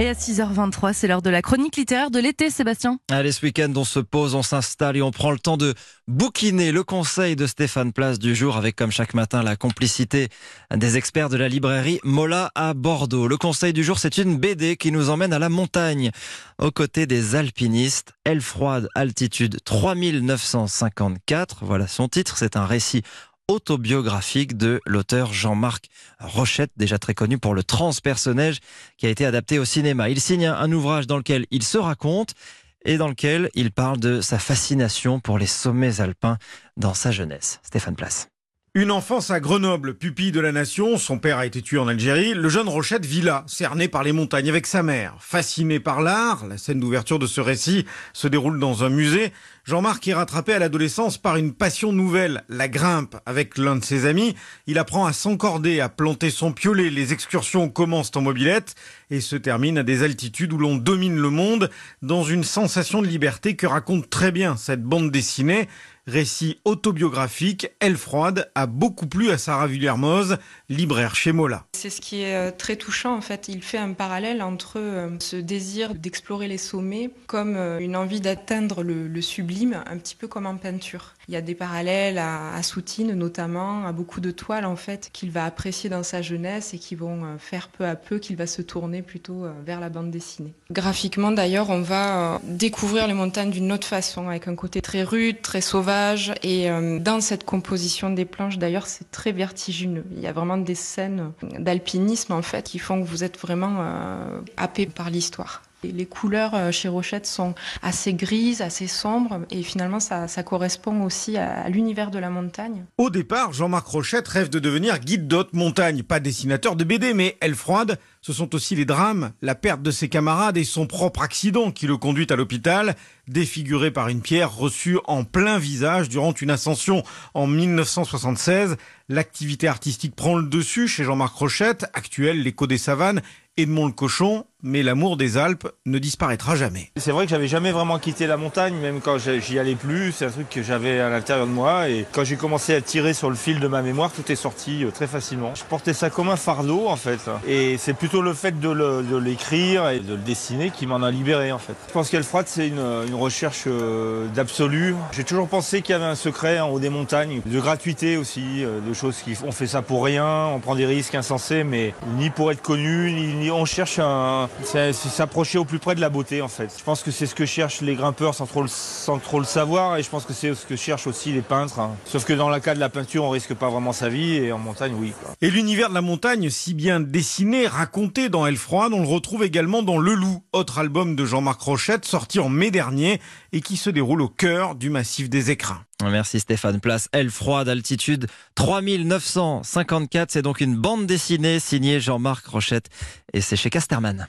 Et à 6h23, c'est l'heure de la chronique littéraire de l'été, Sébastien. Allez, ce week-end, on se pose, on s'installe et on prend le temps de bouquiner le conseil de Stéphane Place du jour avec, comme chaque matin, la complicité des experts de la librairie Mola à Bordeaux. Le conseil du jour, c'est une BD qui nous emmène à la montagne, aux côtés des alpinistes. Elle froide, altitude 3954. Voilà son titre. C'est un récit autobiographique de l'auteur Jean-Marc Rochette, déjà très connu pour le transpersonnage qui a été adapté au cinéma. Il signe un ouvrage dans lequel il se raconte et dans lequel il parle de sa fascination pour les sommets alpins dans sa jeunesse. Stéphane Place. Une enfance à Grenoble, pupille de la nation, son père a été tué en Algérie, le jeune Rochette vit là, cerné par les montagnes avec sa mère. Fasciné par l'art, la scène d'ouverture de ce récit se déroule dans un musée. Jean-Marc est rattrapé à l'adolescence par une passion nouvelle, la grimpe. Avec l'un de ses amis, il apprend à s'encorder, à planter son piolet. Les excursions commencent en mobilette et se terminent à des altitudes où l'on domine le monde dans une sensation de liberté que raconte très bien cette bande dessinée récit autobiographique, Elle froide, a beaucoup plu à Sarah Villermoz, libraire chez Mola. C'est ce qui est euh, très touchant en fait. Il fait un parallèle entre euh, ce désir d'explorer les sommets comme euh, une envie d'atteindre le, sublime, un petit peu comme en peinture. Il y a des parallèles à, Soutine notamment, à beaucoup de toiles en fait qu'il va apprécier dans sa jeunesse et qui vont faire peu à peu qu'il va se tourner plutôt vers la bande dessinée. Graphiquement d'ailleurs, on va découvrir les montagnes d'une autre façon, avec un côté très rude, très sauvage et euh, dans cette composition des planches, d'ailleurs, c'est très vertigineux. Il y a vraiment des scènes d'alpinisme, en fait, qui font que vous êtes vraiment euh, happé par l'histoire. Les couleurs euh, chez Rochette sont assez grises, assez sombres, et finalement ça, correspond aussi à, l'univers de la montagne. Au départ, Jean-Marc Rochette rêve de devenir guide d'haute montagne, pas dessinateur de BD, mais Elle froide, ce sont aussi les drames, la perte de ses camarades et son propre accident qui le conduit à l'hôpital, défiguré par une pierre reçue en plein visage durant une ascension en 1976. L'activité artistique prend le dessus chez Jean-Marc Rochette, actuel l'écho des savanes, Edmond le cochon, mais l'amour des Alpes ne disparaîtra jamais. C'est vrai que j'avais jamais vraiment quitté la montagne, même quand j'y allais plus. C'est un truc que j'avais à l'intérieur de moi. Et quand j'ai commencé à tirer sur le fil de ma mémoire, tout est sorti euh, très facilement. Je portais ça comme un fardeau, en fait. Et c'est plutôt le fait de l'écrire et de le dessiner qui m'en a libéré, en fait. Je pense qu'elle froide, c'est une, recherche euh, d'absolu. J'ai toujours pensé qu'il y avait un secret en haut des montagnes, de gratuité aussi, euh, de choses qui on fait ça pour rien, on prend des risques insensés, mais ni pour être connu, ni on cherche un c'est s'approcher au plus près de la beauté en fait. Je pense que c'est ce que cherchent les grimpeurs sans trop, le, sans trop le savoir et je pense que c'est ce que cherchent aussi les peintres. Hein. Sauf que dans le cas de la peinture, on risque pas vraiment sa vie et en montagne, oui. Et l'univers de la montagne, si bien dessiné, raconté dans Elle froide, on le retrouve également dans Le Loup, autre album de Jean-Marc Rochette sorti en mai dernier et qui se déroule au cœur du massif des écrins. Merci Stéphane. Place Elle froide, altitude 3954. C'est donc une bande dessinée signée Jean-Marc Rochette et c'est chez Casterman.